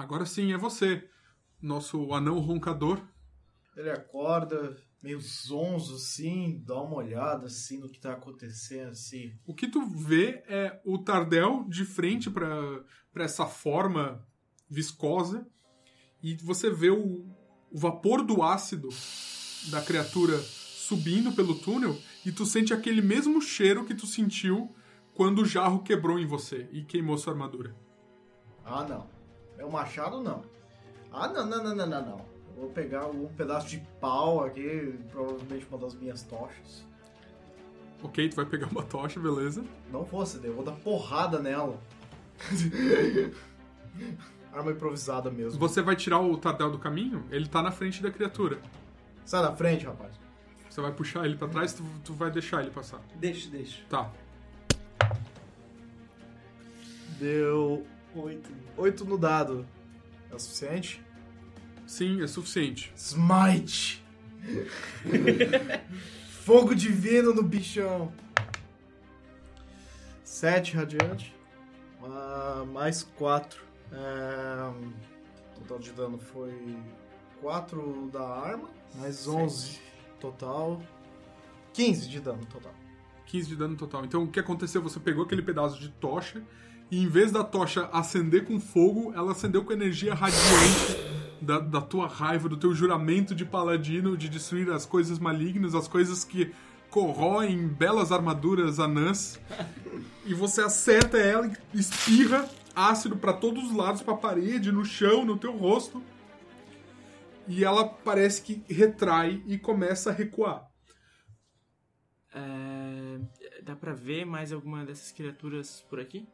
Agora sim, é você, nosso anão roncador. Ele acorda meio zonzo assim, dá uma olhada assim no que tá acontecendo assim. O que tu vê é o Tardel de frente para essa forma viscosa e você vê o, o vapor do ácido da criatura subindo pelo túnel e tu sente aquele mesmo cheiro que tu sentiu quando o jarro quebrou em você e queimou sua armadura. Ah, não. É o machado, não. Ah, não, não, não, não, não, não. Eu vou pegar um pedaço de pau aqui, provavelmente uma das minhas tochas. Ok, tu vai pegar uma tocha, beleza. Não fosse, eu vou dar porrada nela. Arma improvisada mesmo. Você vai tirar o Tardel do caminho? Ele tá na frente da criatura. Sai da frente, rapaz. Você vai puxar ele pra trás, tu, tu vai deixar ele passar. Deixa, deixa. Tá. Deu oito. Oito no dado. É o suficiente? Sim, é suficiente. Smite! Fogo divino no bichão. Sete radiante. Ah, mais quatro. É, total de dano foi quatro da arma. Mais onze total. 15 de dano total. 15 de dano total. Então o que aconteceu? Você pegou aquele pedaço de tocha e em vez da tocha acender com fogo, ela acendeu com energia radiante da, da tua raiva, do teu juramento de paladino de destruir as coisas malignas, as coisas que corroem belas armaduras anãs. E você acerta ela e espirra ácido para todos os lados, pra parede, no chão, no teu rosto. E ela parece que retrai e começa a recuar. É, dá pra ver mais alguma dessas criaturas por aqui?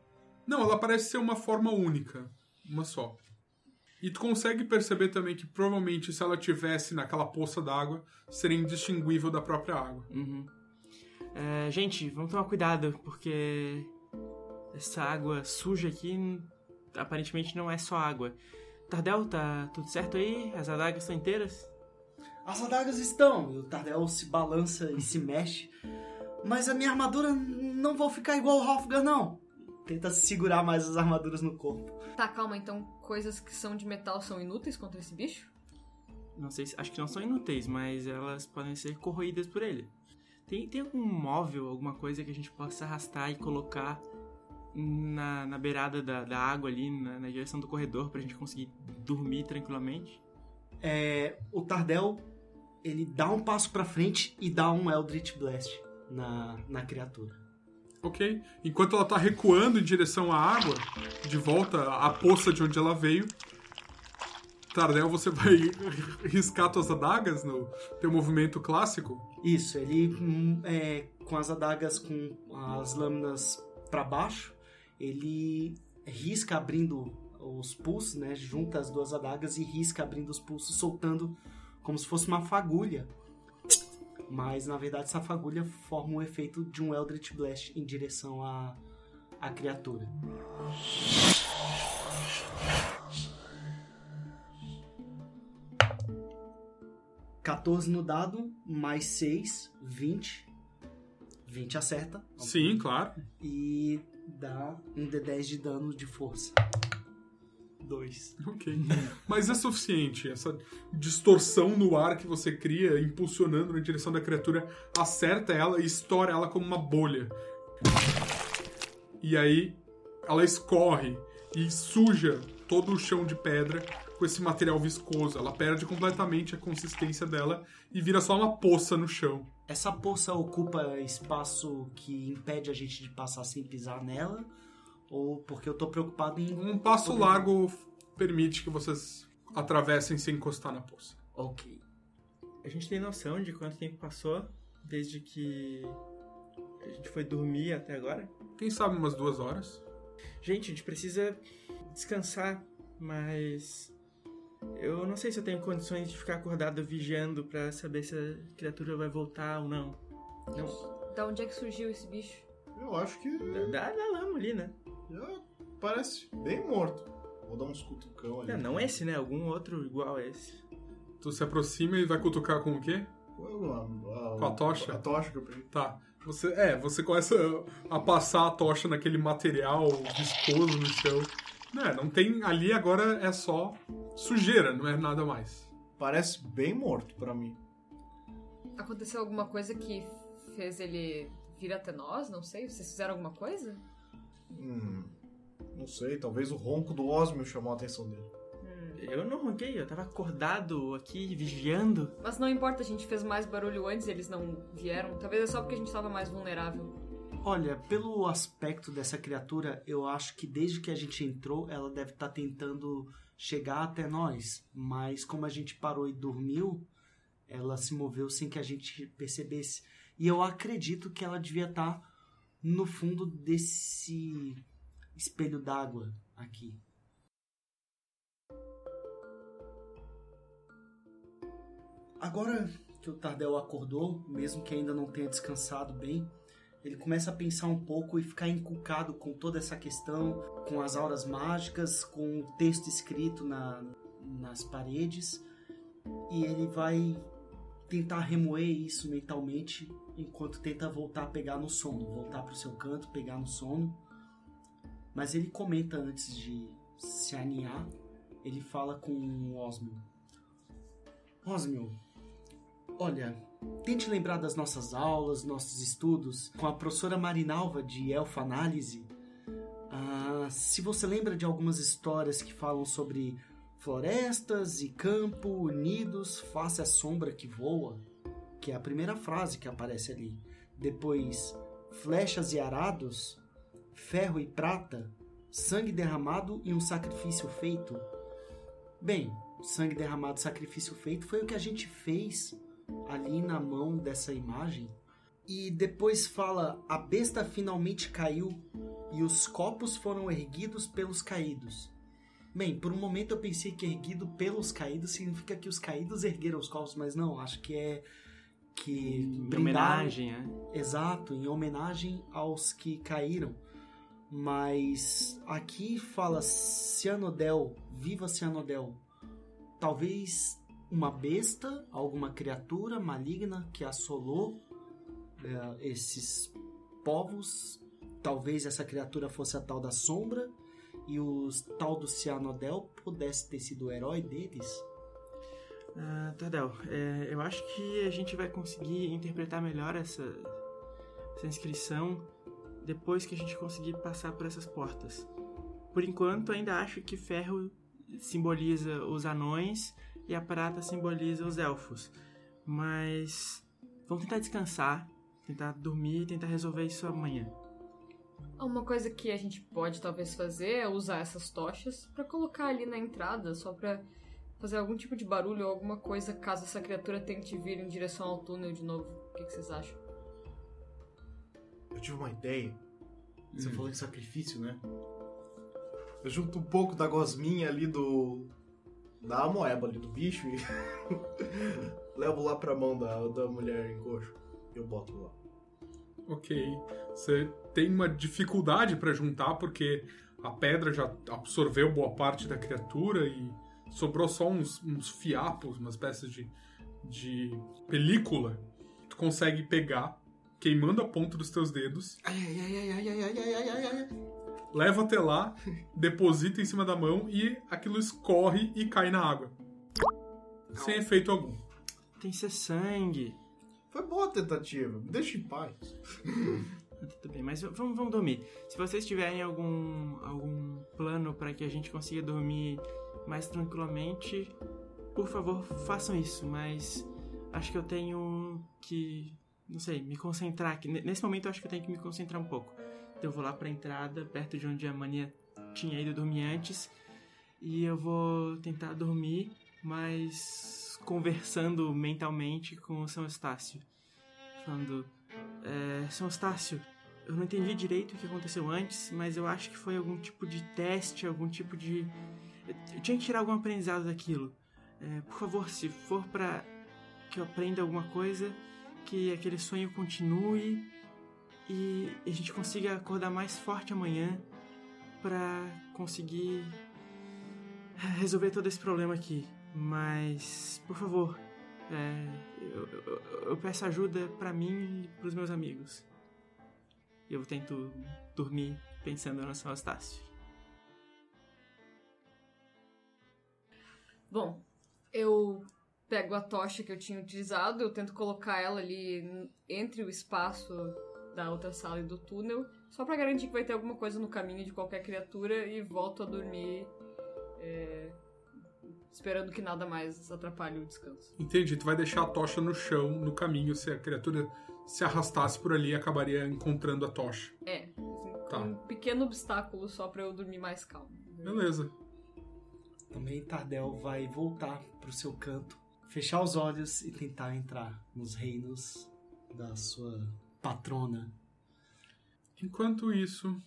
Não, ela parece ser uma forma única. Uma só. E tu consegue perceber também que provavelmente se ela tivesse naquela poça d'água, seria indistinguível da própria água. Uhum. É, gente, vamos tomar cuidado, porque essa água suja aqui aparentemente não é só água. Tardel, tá tudo certo aí? As adagas estão inteiras? As adagas estão. E o Tardel se balança e se mexe. Mas a minha armadura não vai ficar igual o Hofgar, não. Tenta segurar mais as armaduras no corpo. Tá, calma, então coisas que são de metal são inúteis contra esse bicho? Não sei, acho que não são inúteis, mas elas podem ser corroídas por ele. Tem, tem algum móvel, alguma coisa que a gente possa arrastar e colocar na, na beirada da, da água ali, na, na direção do corredor, pra gente conseguir dormir tranquilamente? É, o Tardel, ele dá um passo pra frente e dá um Eldritch Blast na, na criatura. Ok? Enquanto ela tá recuando em direção à água, de volta à poça de onde ela veio, Tardel, você vai riscar suas adagas no teu movimento clássico? Isso, ele hum, é, com as adagas com as lâminas para baixo, ele risca abrindo os pulsos, né? Junta as duas adagas e risca abrindo os pulsos, soltando como se fosse uma fagulha. Mas na verdade essa fagulha forma o efeito de um Eldritch Blast em direção à, à criatura. Quatorze no dado, mais 6, 20. 20 acerta. Sim, claro. E dá um D10 de dano de força. 2. Ok. Mas é suficiente. Essa distorção no ar que você cria, impulsionando na direção da criatura, acerta ela e estoura ela como uma bolha. E aí ela escorre e suja todo o chão de pedra com esse material viscoso. Ela perde completamente a consistência dela e vira só uma poça no chão. Essa poça ocupa espaço que impede a gente de passar sem pisar nela? Ou porque eu tô preocupado em. Um passo largo permite que vocês atravessem sem encostar na poça. Ok. A gente tem noção de quanto tempo passou desde que a gente foi dormir até agora? Quem sabe umas duas horas? Gente, a gente precisa descansar, mas eu não sei se eu tenho condições de ficar acordado vigiando pra saber se a criatura vai voltar ou não. Não. Da onde é que surgiu esse bicho? Eu acho que Da, da, da lama ali, né? Já parece bem morto. Vou dar uns cutucão ali. Não, não esse, né? Algum outro igual a esse. Tu se aproxima e vai cutucar com o quê? Com Com a tocha? A tocha que eu peguei. Tá. Você, é, você começa a passar a tocha naquele material viscoso no chão. Né, não tem. Ali agora é só sujeira, não é nada mais. Parece bem morto pra mim. Aconteceu alguma coisa que fez ele vir até nós? Não sei. Vocês fizeram alguma coisa? Hum, não sei, talvez o ronco do Osmio chamou a atenção dele. Eu não ronquei, eu tava acordado aqui, vigiando. Mas não importa, a gente fez mais barulho antes e eles não vieram. Talvez é só porque a gente tava mais vulnerável. Olha, pelo aspecto dessa criatura, eu acho que desde que a gente entrou, ela deve estar tentando chegar até nós. Mas como a gente parou e dormiu, ela se moveu sem que a gente percebesse. E eu acredito que ela devia estar no fundo desse espelho d'água aqui. Agora que o Tardel acordou, mesmo que ainda não tenha descansado bem, ele começa a pensar um pouco e ficar encucado com toda essa questão, com as auras mágicas, com o texto escrito na, nas paredes, e ele vai tentar remoer isso mentalmente enquanto tenta voltar a pegar no sono, voltar para o seu canto, pegar no sono. Mas ele comenta antes de se aninhar, ele fala com o Osmio. Osmio, olha, tente lembrar das nossas aulas, nossos estudos com a professora Marinalva de Elfanálise. Ah, se você lembra de algumas histórias que falam sobre florestas e campo unidos face à sombra que voa, que é a primeira frase que aparece ali. Depois, flechas e arados, ferro e prata, sangue derramado e um sacrifício feito. Bem, sangue derramado, sacrifício feito foi o que a gente fez ali na mão dessa imagem. E depois fala: a besta finalmente caiu e os copos foram erguidos pelos caídos. Bem, por um momento eu pensei que erguido pelos caídos significa que os caídos ergueram os copos, mas não, acho que é que Em brindaram- homenagem, né? Exato, em homenagem aos que caíram. Mas aqui fala Cianodel, viva Cianodel. Talvez uma besta, alguma criatura maligna que assolou eh, esses povos. Talvez essa criatura fosse a tal da sombra e o tal do Cianodel pudesse ter sido o herói deles. Ah, Tadel, é, eu acho que a gente vai conseguir interpretar melhor essa, essa inscrição depois que a gente conseguir passar por essas portas. Por enquanto, ainda acho que ferro simboliza os anões e a prata simboliza os elfos. Mas vamos tentar descansar, tentar dormir e tentar resolver isso amanhã. Uma coisa que a gente pode talvez fazer é usar essas tochas pra colocar ali na entrada, só pra fazer algum tipo de barulho ou alguma coisa caso essa criatura tente vir em direção ao túnel de novo. O que, que vocês acham? Eu tive uma ideia. Você Hum. falou de sacrifício, né? Eu junto um pouco da gosminha ali do. da amoeba ali do bicho e. levo lá pra mão da, da mulher em coxo. Eu boto lá. Ok. Você tem uma dificuldade pra juntar porque a pedra já absorveu boa parte da criatura e sobrou só uns, uns fiapos, uma espécie de, de película. Tu consegue pegar, queimando a ponta dos teus dedos, Ai, ai, ai, ai, ai, ai, ai, ai, ai, ai. leva até lá, deposita em cima da mão e aquilo escorre e cai na água. Sem efeito algum. Tem que ser sangue. Foi boa a tentativa, me deixa em paz. Tudo bem, mas vamos, vamos dormir. Se vocês tiverem algum, algum plano para que a gente consiga dormir mais tranquilamente, por favor, façam isso. Mas acho que eu tenho que, não sei, me concentrar aqui. Nesse momento eu acho que eu tenho que me concentrar um pouco. Então eu vou lá pra entrada, perto de onde a Mania tinha ido dormir antes. E eu vou tentar dormir, mas conversando mentalmente com o São Estácio. Falando, é, São Estácio, eu não entendi direito o que aconteceu antes, mas eu acho que foi algum tipo de teste, algum tipo de. Eu, tinha que tirar algum aprendizado daquilo. É, por favor, se for pra que eu aprenda alguma coisa, que aquele sonho continue e a gente consiga acordar mais forte amanhã pra conseguir resolver todo esse problema aqui. Mas, por favor, é, eu, eu- eu peço ajuda pra mim e pros meus amigos. Eu tento dormir pensando no São Estácio. Bom, eu pego a tocha que eu tinha utilizado, eu tento colocar ela ali entre o espaço da outra sala e do túnel, só pra garantir que vai ter alguma coisa no caminho de qualquer criatura e volto a dormir, é, esperando que nada mais atrapalhe o descanso. Entendi, tu vai deixar a tocha no chão, no caminho, se a criatura se arrastasse por ali, acabaria encontrando a tocha. É, assim, Tá. um pequeno obstáculo só pra eu dormir mais calmo. Beleza. Também Tardel vai voltar pro seu canto, fechar os olhos e tentar entrar nos reinos da sua patrona. Enquanto isso,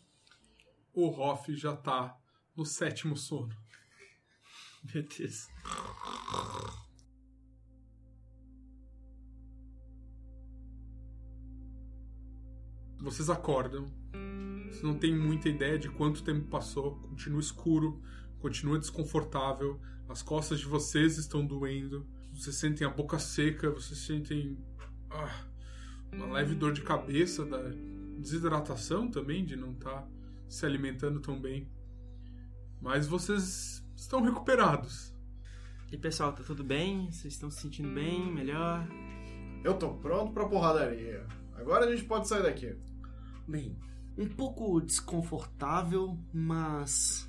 o Hoff já tá no sétimo sono. Meu Deus. Vocês acordam. Vocês não têm muita ideia de quanto tempo passou. Continua escuro, continua desconfortável. As costas de vocês estão doendo. Vocês sentem a boca seca. Vocês sentem ah, uma leve dor de cabeça da desidratação também, de não estar se alimentando tão bem. Mas vocês estão recuperados. E pessoal, tá tudo bem? Vocês estão se sentindo bem? Melhor? Eu tô pronto pra porradaria. Agora a gente pode sair daqui. Bem, um pouco desconfortável, mas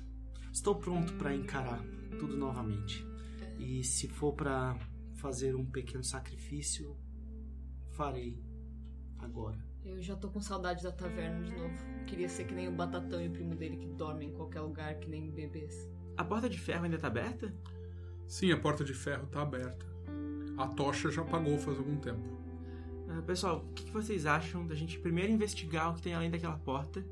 estou pronto para encarar tudo novamente. E se for para fazer um pequeno sacrifício, farei agora. Eu já tô com saudade da taverna de novo. Queria ser que nem o Batatão e o primo dele que dormem em qualquer lugar, que nem bebês. A porta de ferro ainda tá aberta? Sim, a porta de ferro tá aberta. A tocha já apagou faz algum tempo. Ah, pessoal, o que que vocês acham da gente primeiro investigar o que tem além daquela porta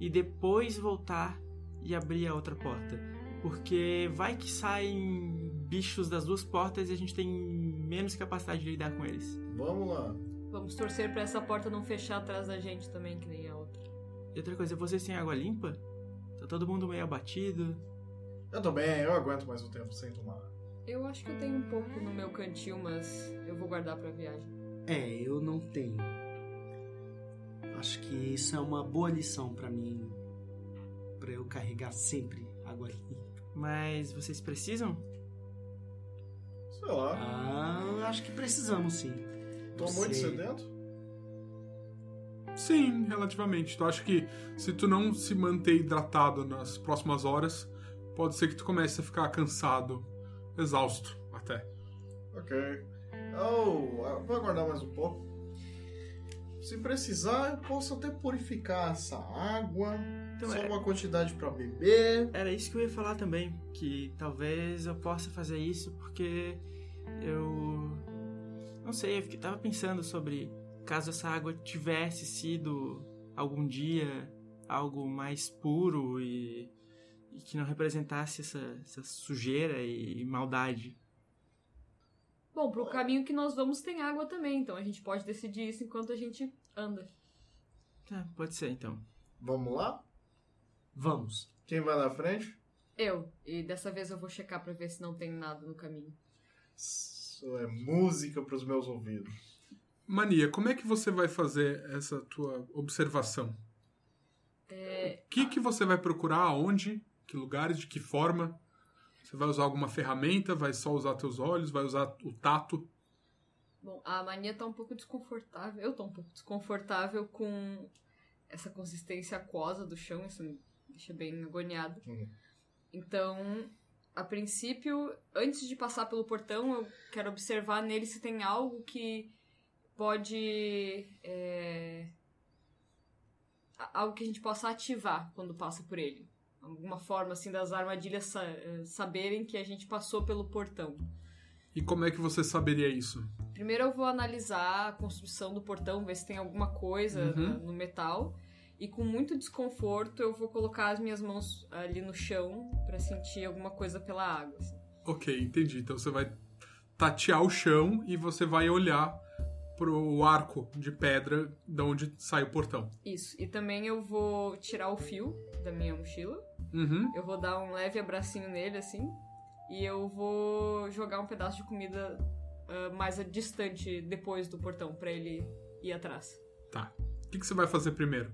e depois voltar e abrir a outra porta? Porque vai que saem bichos das duas portas e a gente tem menos capacidade de lidar com eles. Vamos lá. Vamos torcer pra essa porta não fechar atrás da gente também, que nem a outra. E outra coisa, vocês têm água limpa? Tá todo mundo meio abatido. Eu tô bem, eu aguento mais um tempo sem tomar. Eu acho que eu tenho um pouco no meu cantil, mas eu vou guardar pra viagem. É, eu não tenho. Acho que isso é uma boa lição para mim, para eu carregar sempre água limpa. Mas vocês precisam? Sei lá. Ah, acho que precisamos sim. tô Você- muito sedento? Sim, relativamente. Tu acha que se tu não se manter hidratado nas próximas horas, pode ser que tu comece a ficar cansado, exausto até. Ok. Eu, eu vou aguardar mais um pouco. Se precisar, eu posso até purificar essa água. Então só é- uma quantidade pra beber. Era isso que eu ia falar também, que talvez eu possa fazer isso porque eu não sei, eu fiquei, tava pensando sobre caso essa água tivesse sido algum dia algo mais puro e, e que não representasse essa, essa sujeira e, maldade. Bom, pro caminho que nós vamos tem água também, então a gente pode decidir isso enquanto a gente anda. Tá, pode ser então. Vamos lá? Vamos. Quem vai na frente? Eu, e dessa vez eu vou checar pra ver se não tem nada no caminho. Isso é música pros meus ouvidos. Mania, como é que você vai fazer essa tua observação? É, O que, que você vai procurar? Aonde? Que lugares? De que forma? Você vai usar alguma ferramenta? Vai só usar teus olhos? Vai usar o tato? Bom, a mania tá um pouco desconfortável. Eu tô um pouco desconfortável com essa consistência aquosa do chão, isso me deixa bem agoniado. Uhum. Então, a princípio, antes de passar pelo portão, eu quero observar nele se tem algo que pode. é, algo que a gente possa ativar quando passa por ele. Alguma forma assim das armadilhas sa- eh, saberem que a gente passou pelo portão. E como é que você saberia isso? Primeiro eu vou analisar a construção do portão, ver se tem alguma coisa Uhum. no metal. E com muito desconforto eu vou colocar as minhas mãos ali no chão pra sentir alguma coisa pela água. assim. Ok, entendi. Então você vai tatear o chão e você vai olhar pro arco de pedra da onde sai o portão. Isso. E também eu vou tirar o fio da minha mochila. Uhum. Eu vou dar um leve abracinho nele assim. E eu vou jogar um pedaço de comida ah, mais distante depois do portão pra ele ir atrás. Tá. O que, que você vai fazer primeiro?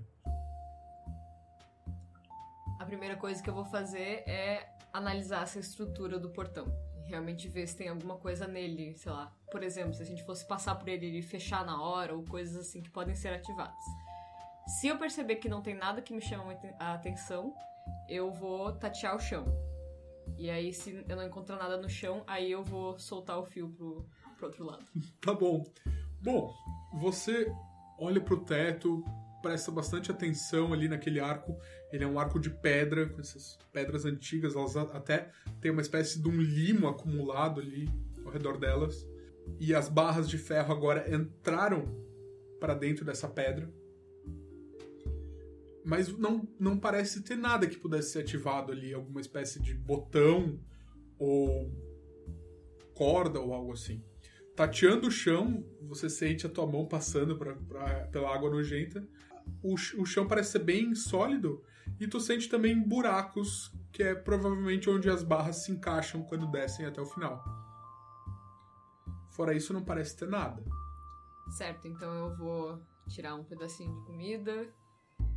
Primeira coisa que eu vou fazer é analisar essa estrutura do portão. Realmente ver se tem alguma coisa nele, sei lá. Por exemplo, se a gente fosse passar por ele e fechar na hora, ou coisas assim que podem ser ativadas. Se eu perceber que não tem nada que me chama a atenção, eu vou tatear o chão. E aí, se eu não encontrar nada no chão, aí eu vou soltar o fio pro, pro outro lado. Tá bom. Bom, você olha pro teto, presta bastante atenção ali naquele arco. Ele é um arco de pedra, com essas pedras antigas, elas até tem uma espécie de um limo acumulado ali ao redor delas. E as barras de ferro agora entraram para dentro dessa pedra. Mas não, não parece ter nada que pudesse ser ativado ali, alguma espécie de botão ou corda ou algo assim. Tateando o chão, você sente a tua mão passando pra, pra- pela água nojenta. O, o chão parece ser bem sólido e tu sente também buracos, que é provavelmente onde as barras se encaixam quando descem até o final. Fora isso, não parece ter nada. Certo, então eu vou tirar um pedacinho de comida.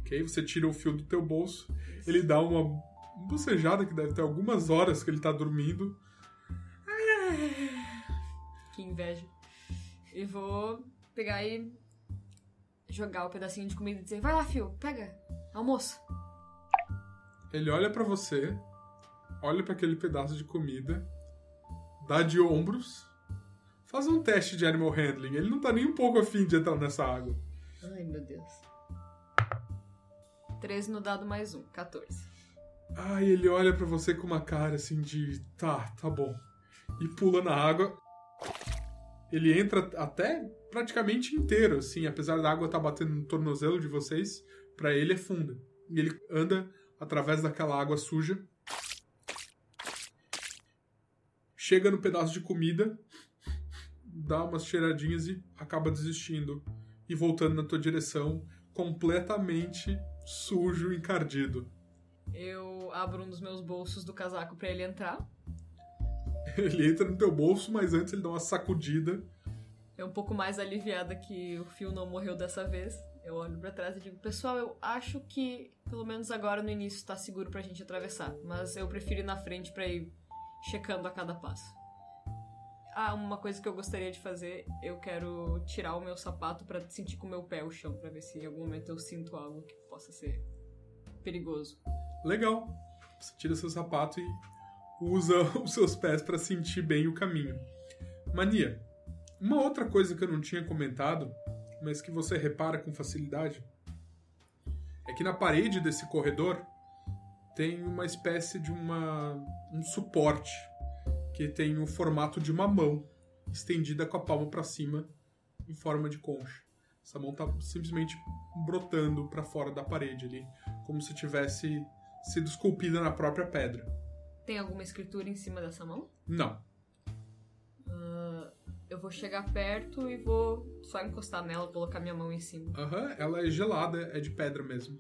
Ok? Você tira o fio do teu bolso, ele dá uma bocejada que deve ter algumas horas que ele tá dormindo. Que inveja. E vou pegar e jogar o pedacinho de comida e dizer: Vai lá, fio, pega, almoço. Ele olha pra você, olha pra aquele pedaço de comida, dá de ombros, faz um teste de animal handling. Ele não tá nem um pouco afim de entrar nessa água. Ai, meu Deus. 13 no dado mais um, 14. Ai, ele olha pra você com uma cara assim de tá, tá bom. E pula na água. Ele entra até praticamente inteiro, assim, apesar da água estar batendo no tornozelo de vocês, pra ele é funda. E ele anda através daquela água suja. Chega no pedaço de comida, dá umas cheiradinhas e acaba desistindo e voltando na tua direção, completamente sujo, encardido. Eu abro um dos meus bolsos do casaco pra ele entrar. Ele entra no teu bolso, mas antes ele dá uma sacudida. É um pouco mais aliviada que o fio não morreu dessa vez. Eu olho pra trás e digo: Pessoal, eu acho que pelo menos agora no início tá seguro pra gente atravessar. Mas eu prefiro ir na frente pra ir checando a cada passo. Ah, uma coisa que eu gostaria de fazer, eu quero tirar o meu sapato pra sentir com o meu pé o chão, pra ver se em algum momento eu sinto algo que possa ser perigoso. Legal. Você tira seu sapato e usa os seus pés para sentir bem o caminho. Mania. Uma outra coisa que eu não tinha comentado, mas que você repara com facilidade, é que na parede desse corredor tem uma espécie de uma um suporte que tem o formato de uma mão estendida com a palma para cima em forma de concha. Essa mão tá simplesmente brotando para fora da parede ali, como se tivesse sido esculpida na própria pedra. Tem alguma escritura em cima dessa mão? Não. Eu vou chegar perto e vou só encostar nela, colocar minha mão em cima. Aham, ela é gelada, é de pedra mesmo.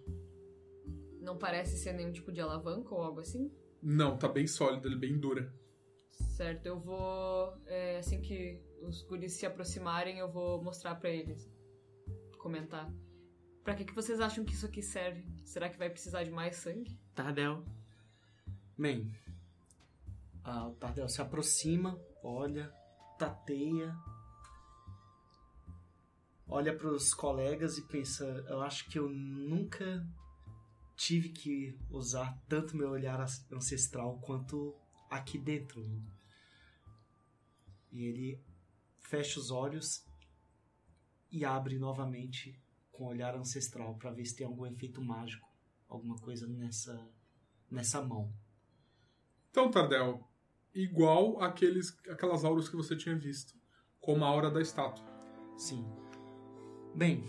Não parece ser nenhum tipo de alavanca ou algo assim? Não, tá bem sólida, é bem dura. Certo, eu vou. é, assim que os guris se aproximarem, eu vou mostrar pra eles. Comentar. Pra que, que vocês acham que isso aqui serve? Será que vai precisar de mais sangue? Tardel, Bem, ah, o Tardel se aproxima, olha, tateia, olha para os colegas e pensa: eu acho que eu nunca tive que usar tanto meu olhar ancestral quanto aqui dentro. E ele fecha os olhos e abre novamente com o olhar ancestral para ver se tem algum efeito mágico, alguma coisa nessa nessa mão. Então, Tardel, igual aqueles, aquelas auras que você tinha visto, como a aura da estátua. Sim. Bem,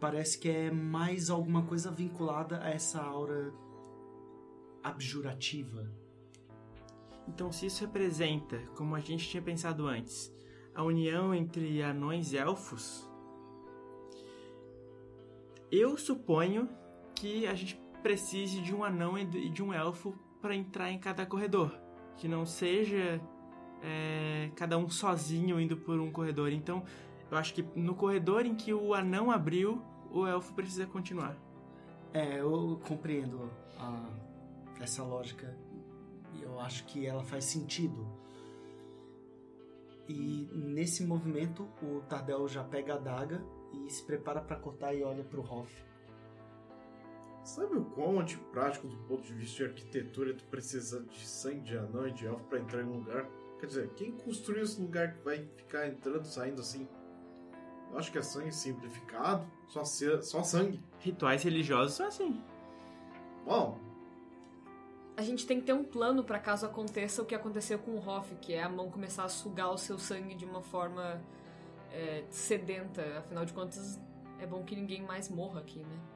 parece que é mais alguma coisa vinculada a essa aura abjurativa. Então, se isso representa, como a gente tinha pensado antes, a união entre anões e elfos, eu suponho que a gente precise de um anão e de um elfo para entrar em cada corredor, que não seja é, cada um sozinho indo por um corredor. Então, eu acho que no corredor em que o anão abriu, o elfo precisa continuar. É, eu compreendo a- essa lógica. Eu acho que ela faz sentido. E nesse movimento, o Tardel já pega a daga e se prepara para cortar e olha pro Hoff. Sabe o quão antiprático do ponto de vista de arquitetura tu precisa de sangue de anão e de elfo pra entrar em um lugar? Quer dizer, quem construiu esse lugar que vai ficar entrando e saindo assim? Eu acho que é sangue simplificado, só, ser, só sangue. Rituais religiosos são assim. Bom, A gente tem que ter um plano pra caso aconteça o que aconteceu com o Hoff, que é a mão começar a sugar o seu sangue de uma forma é, sedenta. Afinal de contas, é bom que ninguém mais morra aqui, né?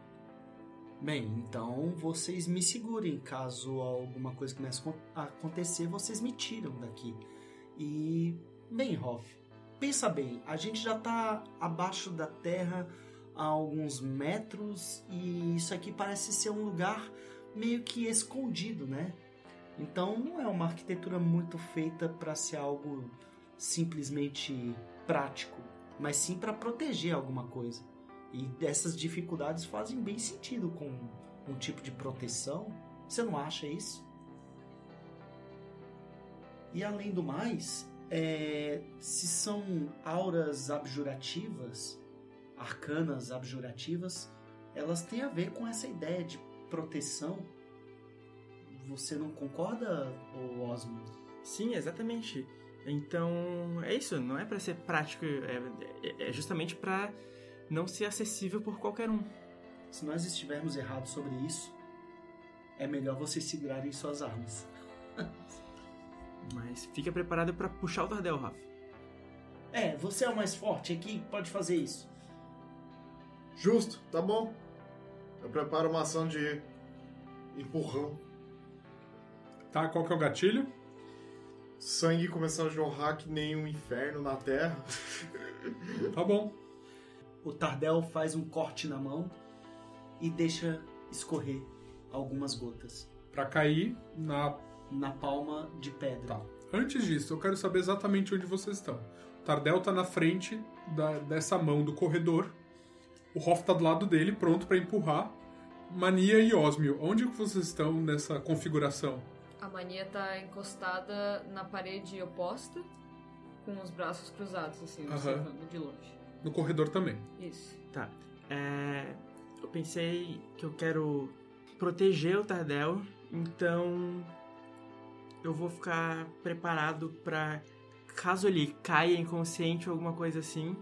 Bem, então vocês me segurem. Caso alguma coisa comece a acontecer, vocês me tiram daqui. E, bem, Hoff, pensa bem, a gente já tá abaixo da terra há alguns metros e isso aqui parece ser um lugar meio que escondido, né? Então não é uma arquitetura muito feita para ser algo simplesmente prático, mas sim para proteger alguma coisa. E dessas dificuldades fazem bem sentido com um tipo de proteção. Você não acha isso? E além do mais, é, se são auras abjurativas, arcanas abjurativas, elas têm a ver com essa ideia de proteção. Você não concorda, Osmo? Sim, exatamente. Então, é isso, não é pra ser prático, é, é- é justamente pra não ser acessível por qualquer um. Se nós estivermos errados sobre isso, é melhor vocês segurarem suas armas. Mas fica preparado pra puxar o Tardel, Rafa. É, você é o mais forte aqui, pode fazer isso. justo, tá bom. Eu preparo uma ação de empurrão. Tá, qual que é o gatilho? Sangue começando a jorrar que nem um inferno na terra. Tá bom. O Tardel faz um corte na mão e deixa escorrer algumas gotas Pra cair na. na palma de pedra. Tá. Antes disso, eu quero saber exatamente onde vocês estão. O Tardel tá na frente da- dessa mão do corredor. O Hoff tá do lado dele, pronto pra empurrar. Mania e Osmio, onde que vocês estão nessa configuração? A mania tá encostada na parede oposta, com os braços cruzados, assim, observando de longe. No corredor também. Isso. Tá. É, eu pensei que eu quero proteger o Tardel, então eu vou ficar preparado pra caso ele caia inconsciente ou alguma coisa assim,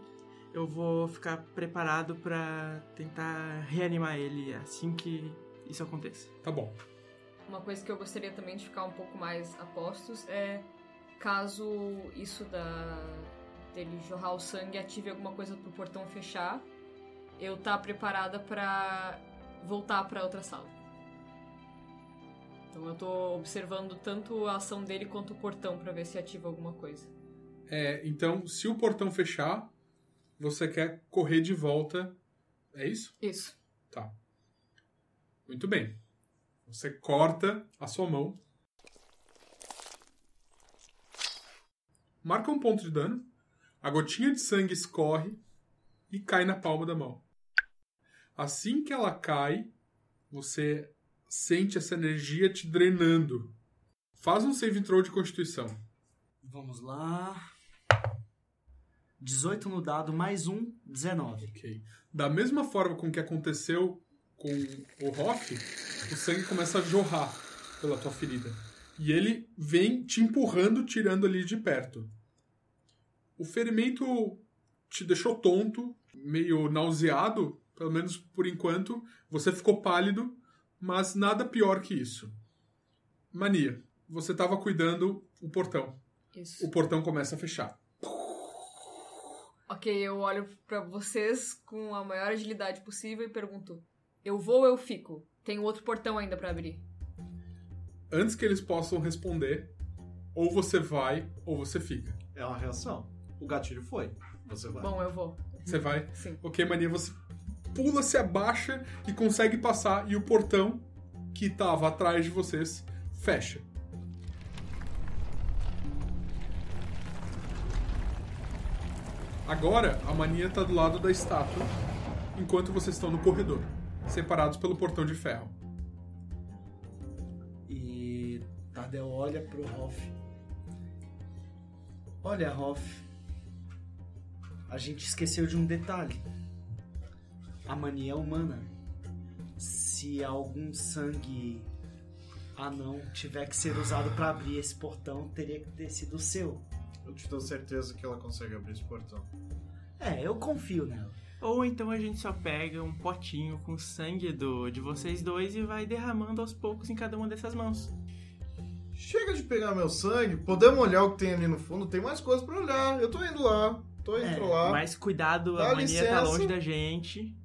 eu vou ficar preparado pra tentar reanimar ele assim que isso aconteça. Tá bom. Uma coisa que eu gostaria também de ficar um pouco mais a postos é caso isso da dele jorrar o sangue ative alguma coisa pro portão fechar, eu tá preparada pra voltar pra outra sala. Então eu tô observando tanto a ação dele quanto o portão pra ver se ativa alguma coisa. É, então, se o portão fechar, você quer correr de volta. É isso? Isso. Tá. Muito bem. Você corta a sua mão. Marca um ponto de dano. A gotinha de sangue escorre e cai na palma da mão. Assim que ela cai, você sente essa energia te drenando. Faz um save throw de constituição. Vamos lá. 18 no dado, mais um, 19. Ok. Da mesma forma com que aconteceu com o Hoff, o sangue começa a jorrar pela tua ferida. E ele vem te empurrando, tirando ali de perto. O ferimento te deixou tonto, meio nauseado, pelo menos por enquanto. Você ficou pálido, mas nada pior que isso. Mania, você estava cuidando o portão. Isso. O portão começa a fechar. Ok, eu olho pra vocês com a maior agilidade possível e pergunto: Eu vou ou eu fico? Tem outro portão ainda pra abrir. Antes que eles possam responder, ou você vai ou você fica. É uma reação. O gatilho foi. Você vai. Bom, eu vou. Você vai? Sim. Ok, Mania, você pula, se abaixa e consegue passar, e o portão que estava atrás de vocês fecha. Agora, a Mania está do lado da estátua, enquanto vocês estão no corredor, separados pelo portão de ferro. E Tardel olha pro Hoff. Olha, Hoff. A gente esqueceu de um detalhe. A mania é humana. Se algum sangue anão tiver que ser usado pra abrir esse portão, teria que ter sido o seu. Eu te dou certeza que ela consegue abrir esse portão. É, eu confio nela. Ou então a gente só pega um potinho com sangue do, de vocês dois e vai derramando aos poucos em cada uma dessas mãos. Chega de pegar meu sangue, podemos olhar o que tem ali no fundo, tem mais coisas pra olhar. Eu tô indo lá, tô indo É, lá. Mas cuidado, Dá a mania tá licença. longe da gente.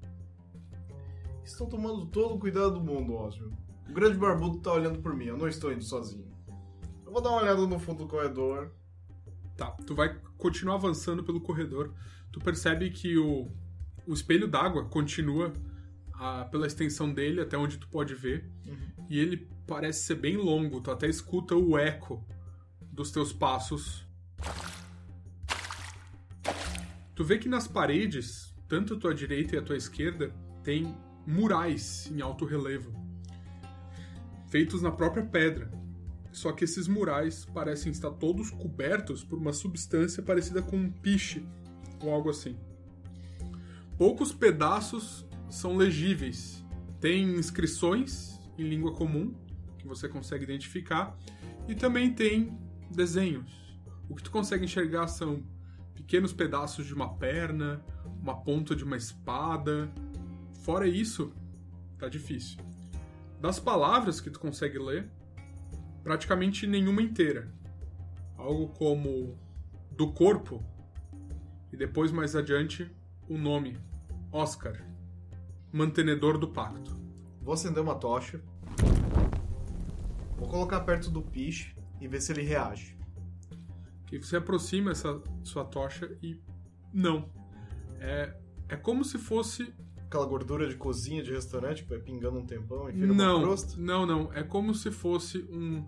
Estão tomando todo o cuidado do mundo, Osmio. O grande barbudo tá olhando por mim, eu não estou indo sozinho. Eu vou dar uma olhada no fundo do corredor. Tá, tu vai continuar avançando pelo corredor. Tu percebe que o, o espelho d'água continua ah, pela extensão dele até onde tu pode ver. E ele parece ser bem longo. Tu até escuta o eco dos teus passos. Tu vê que nas paredes, tanto a tua direita e a tua esquerda, tem murais em alto relevo. Feitos na própria pedra. Só que esses murais parecem estar todos cobertos por uma substância parecida com um piche ou algo assim. Poucos pedaços são legíveis. Tem inscrições em língua comum que você consegue identificar e também tem desenhos. O que tu consegue enxergar são pequenos pedaços de uma perna, uma ponta de uma espada. Fora isso, tá difícil. Das palavras que tu consegue ler, praticamente nenhuma inteira. Algo como do corpo e depois mais adiante o nome Oscar, mantenedor do pacto. Vou acender uma tocha. Vou colocar perto do piche e ver se ele reage. Que você aproxima essa sua tocha e não. É, é como se fosse Aquela gordura de cozinha de restaurante que vai pingando um tempão e vira uma não, crosta. não, não. É como se fosse um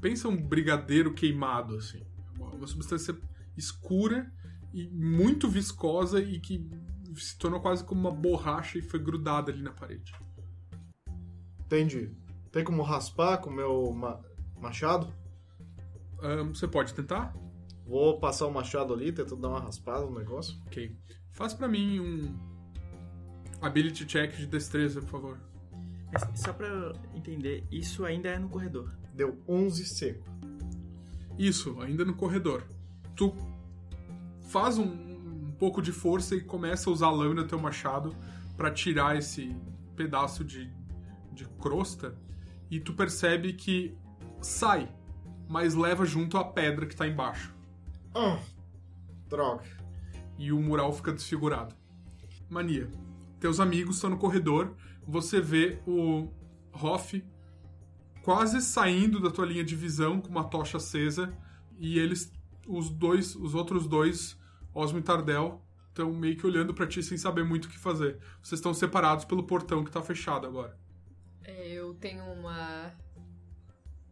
pensa um brigadeiro queimado assim, uma, substância escura e muito viscosa e que se tornou quase como uma borracha e foi grudada ali na parede. Entendi. Tem como raspar com o meu ma- machado? Ahn, você pode tentar? Vou passar o machado ali, tentando dar uma raspada no negócio. Ok. Faz pra mim um ability check de destreza, por favor. Só pra eu entender, isso ainda é no corredor. Deu 11 seco. Isso, ainda no corredor. Tu faz um, um pouco de força e começa a usar a lâmina do teu machado pra tirar esse pedaço de, de crosta e tu percebe que sai, mas leva junto a pedra que tá embaixo. Ah, droga. e o mural fica desfigurado. Mania. Teus amigos estão no corredor, você vê o Hoff quase saindo da tua linha de visão com uma tocha acesa e eles os dois, os outros dois, Osmo e Tardel, estão meio que olhando pra ti sem saber muito o que fazer. Vocês estão separados pelo portão que tá fechado agora. É, eu tenho uma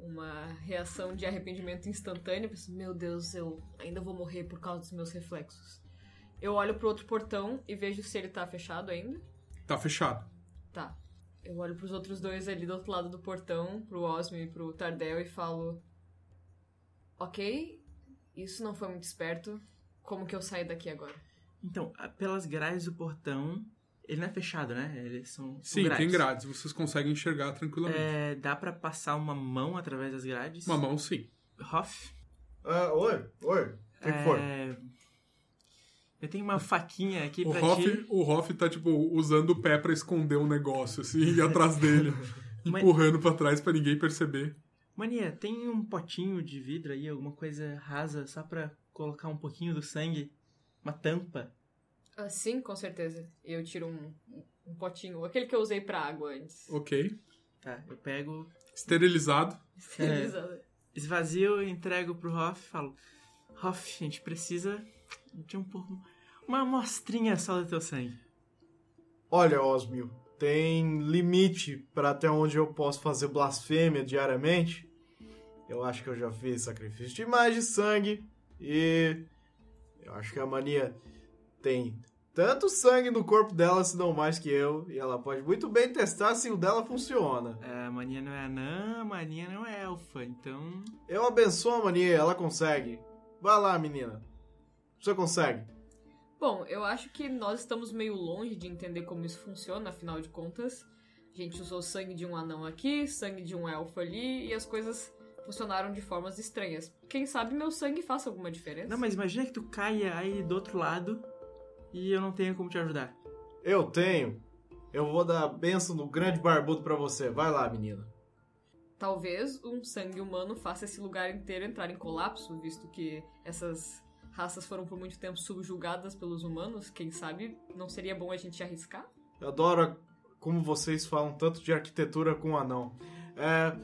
uma reação de arrependimento instantâneo. Penso, Meu Deus, eu ainda vou morrer por causa dos meus reflexos. Eu olho pro outro portão e vejo se ele tá fechado ainda. Tá fechado. Tá. Eu olho pros outros dois ali do outro lado do portão, pro Osmo e pro Tardel, e falo: Ok, isso não foi muito esperto. Como que eu saio daqui agora? Então, pelas grades do portão, ele não é fechado, né? Eles são, são Sim, tem grades. Vocês conseguem enxergar tranquilamente. É, dá pra passar uma mão através das grades? Uma mão, sim. Hoff? Ah, oi, oi. O que, que foi? É, Eu tenho uma faquinha aqui O pra Hoff, ti. o Hoff tá, tipo, usando o pé pra esconder um negócio, assim, e atrás dele, empurrando pra trás pra ninguém perceber. Mania, tem um potinho de vidro aí, alguma coisa rasa, só pra colocar um pouquinho do sangue? Uma tampa? Ah, sim, com certeza. Eu tiro um, um potinho, aquele que eu usei pra água antes. Ok. Tá, eu pego, Esterilizado. Esterilizada. esvazio, entrego pro Hoff e falo: Hoff, a gente precisa de um pouco. Uma amostrinha só do teu sangue. Olha, Osmio, tem limite pra até onde eu posso fazer blasfêmia diariamente. Eu acho que eu já fiz sacrifício demais de sangue e eu acho que a mania tem tanto sangue no corpo dela, se não mais que eu, e ela pode muito bem testar se o dela funciona. É, A mania não é anã, a mania não é elfa, então. Eu abençoo a mania, ela consegue. Vai lá, menina. Você consegue. Bom, eu acho que nós estamos meio longe de entender como isso funciona, afinal de contas. A gente usou sangue de um anão aqui, sangue de um elfo ali, e as coisas funcionaram de formas estranhas. Quem sabe meu sangue faça alguma diferença? Não, mas imagina que tu caia aí do outro lado e eu não tenha como te ajudar. Eu tenho. Eu vou dar a benção do grande barbudo pra você. Vai lá, menina. Talvez um sangue humano faça esse lugar inteiro entrar em colapso, visto que essas raças foram por muito tempo subjugadas pelos humanos. Quem sabe não seria bom a gente arriscar? Eu adoro como vocês falam tanto de arquitetura com o anão. É,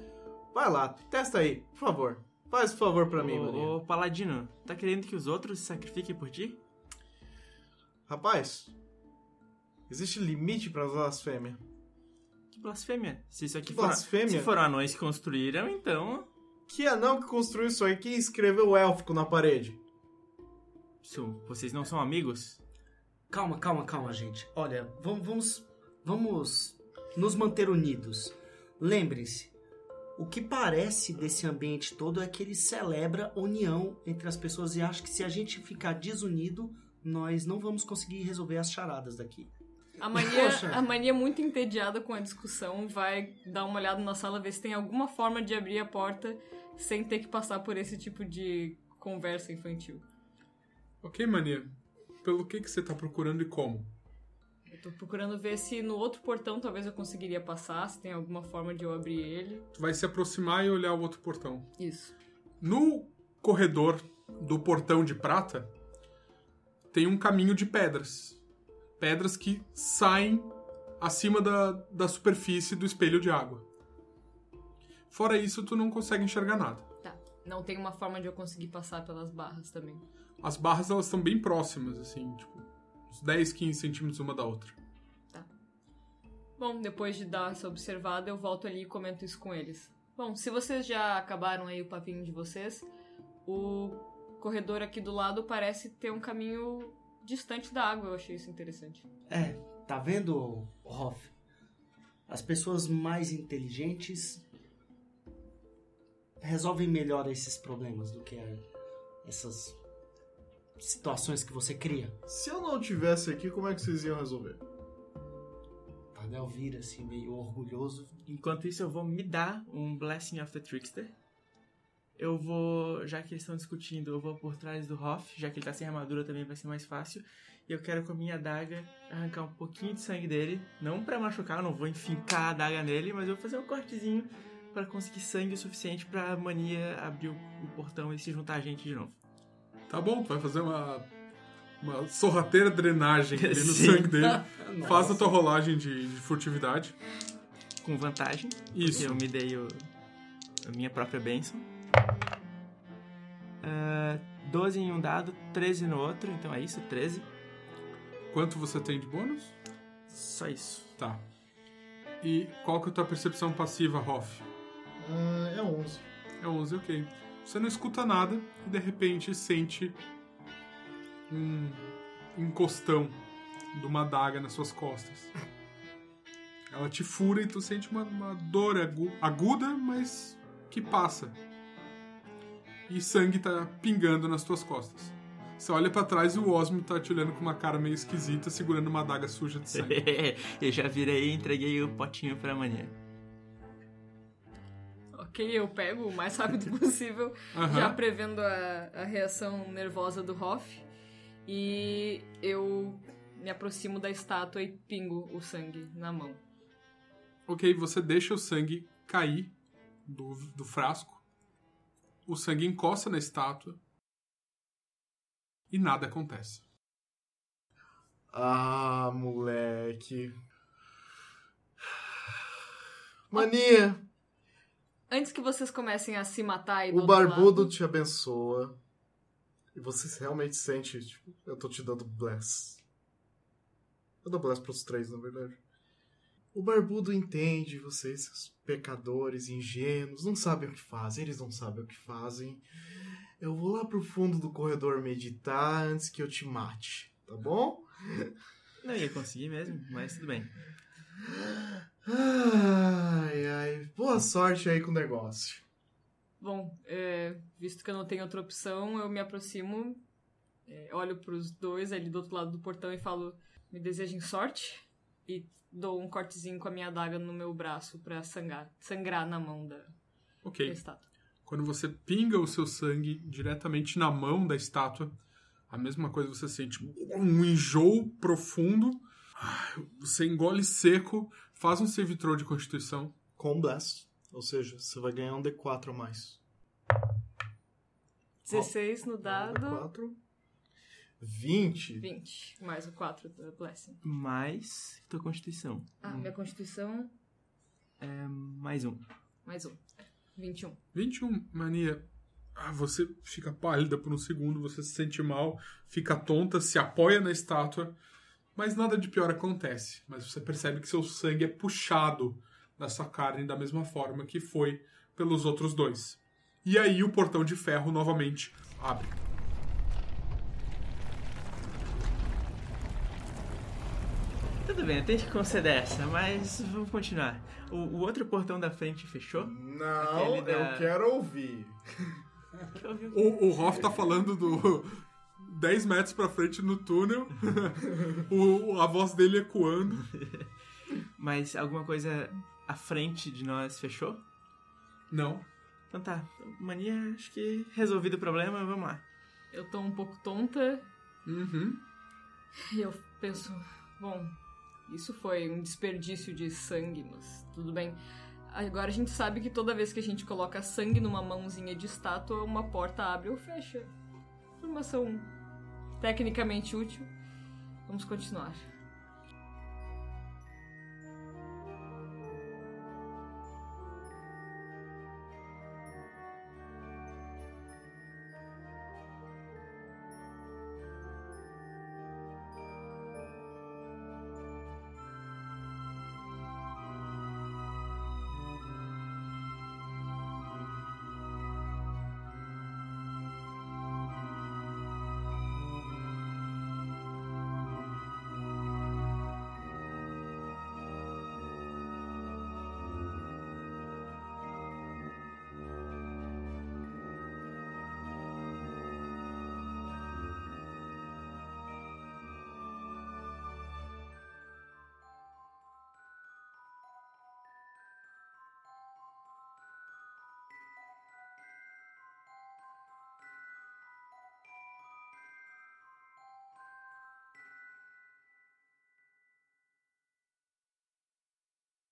vai lá, testa aí, por favor. Faz um favor pra mim, Maria. Ô, Paladino, tá querendo que os outros se sacrifiquem por ti? Rapaz, existe limite pra blasfêmia. Que blasfêmia. Se isso aqui Que for, blasfêmia? se foram anões que construíram, então. Que anão que construiu isso aí? Quem escreveu o élfico na parede? Isso, vocês não são amigos? Calma, calma, calma, gente. Olha, vamos, vamos, vamos nos manter unidos. Lembrem-se, o que parece desse ambiente todo é que ele celebra união entre as pessoas e acho que se a gente ficar desunido, nós não vamos conseguir resolver as charadas daqui. A mania, a mania muito entediada com a discussão vai dar uma olhada na sala, ver se tem alguma forma de abrir a porta sem ter que passar por esse tipo de conversa infantil. Ok, mania. Pelo que, que você tá procurando e como? Eu tô procurando ver se no outro portão talvez eu conseguiria passar, se tem alguma forma de eu abrir ele. Tu vai se aproximar e olhar o outro portão. Isso. No corredor do portão de prata, tem um caminho de pedras. Pedras que saem acima da, da superfície do espelho de água. Fora isso, tu não consegue enxergar nada. Tá. Não tem uma forma de eu conseguir passar pelas barras também. As barras, elas estão bem próximas, assim, tipo, uns 10, 15 centímetros uma da outra. Bom, depois de dar essa observada, eu volto ali e comento isso com eles. Bom, se vocês já acabaram aí o papinho de vocês, o corredor aqui do lado parece ter um caminho distante da água. Eu achei isso interessante. É, tá vendo, Hoff? As pessoas mais inteligentes resolvem melhor esses problemas do que essas situações que você cria. Se eu não tivesse aqui, como é que vocês iam resolver? Tadel vira assim, meio orgulhoso. Enquanto isso, eu vou me dar um Blessing of the Trickster. Eu vou, já que eles estão discutindo, eu vou por trás do Hoff, já que ele tá sem armadura também vai ser mais fácil. E eu quero com a minha adaga arrancar um pouquinho de sangue dele. Não pra machucar, eu não vou enfincar a adaga nele, mas eu vou fazer um cortezinho para conseguir sangue o suficiente pra mania abrir o, portão e se juntar a gente de novo. Tá bom, tu vai fazer uma, uma sorrateira drenagem ali no sangue dele. Faz a tua rolagem de, de furtividade. Com vantagem, Isso. eu me dei o- a minha própria bênção. Ah, 12 em um dado, 13 no outro, então é isso, 13. Quanto você tem de bônus? Só isso. Tá. E qual que é a tua percepção passiva, Hoff? Ah, é 11. É 11, ok. Você não escuta nada e de repente sente um encostão de uma adaga nas suas costas. Ela te fura e tu sente uma, uma dor agu- aguda, mas que passa. E sangue tá pingando nas tuas costas. Você olha pra trás e o Osmo tá te olhando com uma cara meio esquisita, segurando uma adaga suja de sangue. eu já virei e entreguei o potinho pra mania. Ok, eu pego o mais rápido possível, Aham. já prevendo a, a reação nervosa do Hoff. E eu me aproximo da estátua e pingo o sangue na mão. Ok, você deixa o sangue cair do, do frasco. O sangue encosta na estátua. E nada acontece. Ah, moleque. Mania, Antes que vocês comecem a se matar do o barbudo lado, te abençoa. E você realmente sente, tipo, eu tô te dando bless. Eu dou bless pros três, na verdade. O barbudo entende vocês, seus pecadores ingênuos, não sabem o que fazem, eles não sabem o que fazem. Eu vou lá pro fundo do corredor meditar antes que eu te mate, tá bom? Não ia conseguir mesmo, mas tudo bem. Ai, ai. Boa sorte aí com o negócio. Bom, é, visto que eu não tenho outra opção, eu me aproximo, é, olho pros dois ali do outro lado do portão e falo: me desejem sorte. E dou um cortezinho com a minha adaga no meu braço pra sangrar, sangrar na mão da, da Ok. estátua. Quando você pinga o seu sangue diretamente na mão da estátua, a mesma coisa você sente um enjoo profundo. Você engole seco, faz um save throw de constituição. Com bless. Ou seja, você vai ganhar um D4 a mais. 16 no dado, D4. 20. 20, mais o 4 da Blessing. Mais tua constituição. Ah, minha constituição, É mais um. mais um. 21. 21, mania. Ah, você fica pálida por um segundo, você se sente mal, fica tonta, se apoia na estátua, mas nada de pior acontece. Mas você percebe que seu sangue é puxado da sua carne da mesma forma que foi pelos outros dois. E aí o portão de ferro novamente abre. Bem, eu tenho que conceder essa, mas vamos continuar. O, o outro portão da frente fechou? Não, da- eu quero ouvir. O, o Hoff tá falando do 10 metros pra frente no túnel, o, a voz dele ecoando. Mas alguma coisa à frente de nós fechou? Não. Então tá, mania, acho que resolvido o problema, vamos lá. Eu tô um pouco tonta Uhum. e eu penso, bom, isso foi um desperdício de sangue, mas tudo bem. Agora a gente sabe que toda vez que a gente coloca sangue numa mãozinha de estátua, uma porta abre ou fecha. Informação tecnicamente útil. Vamos continuar.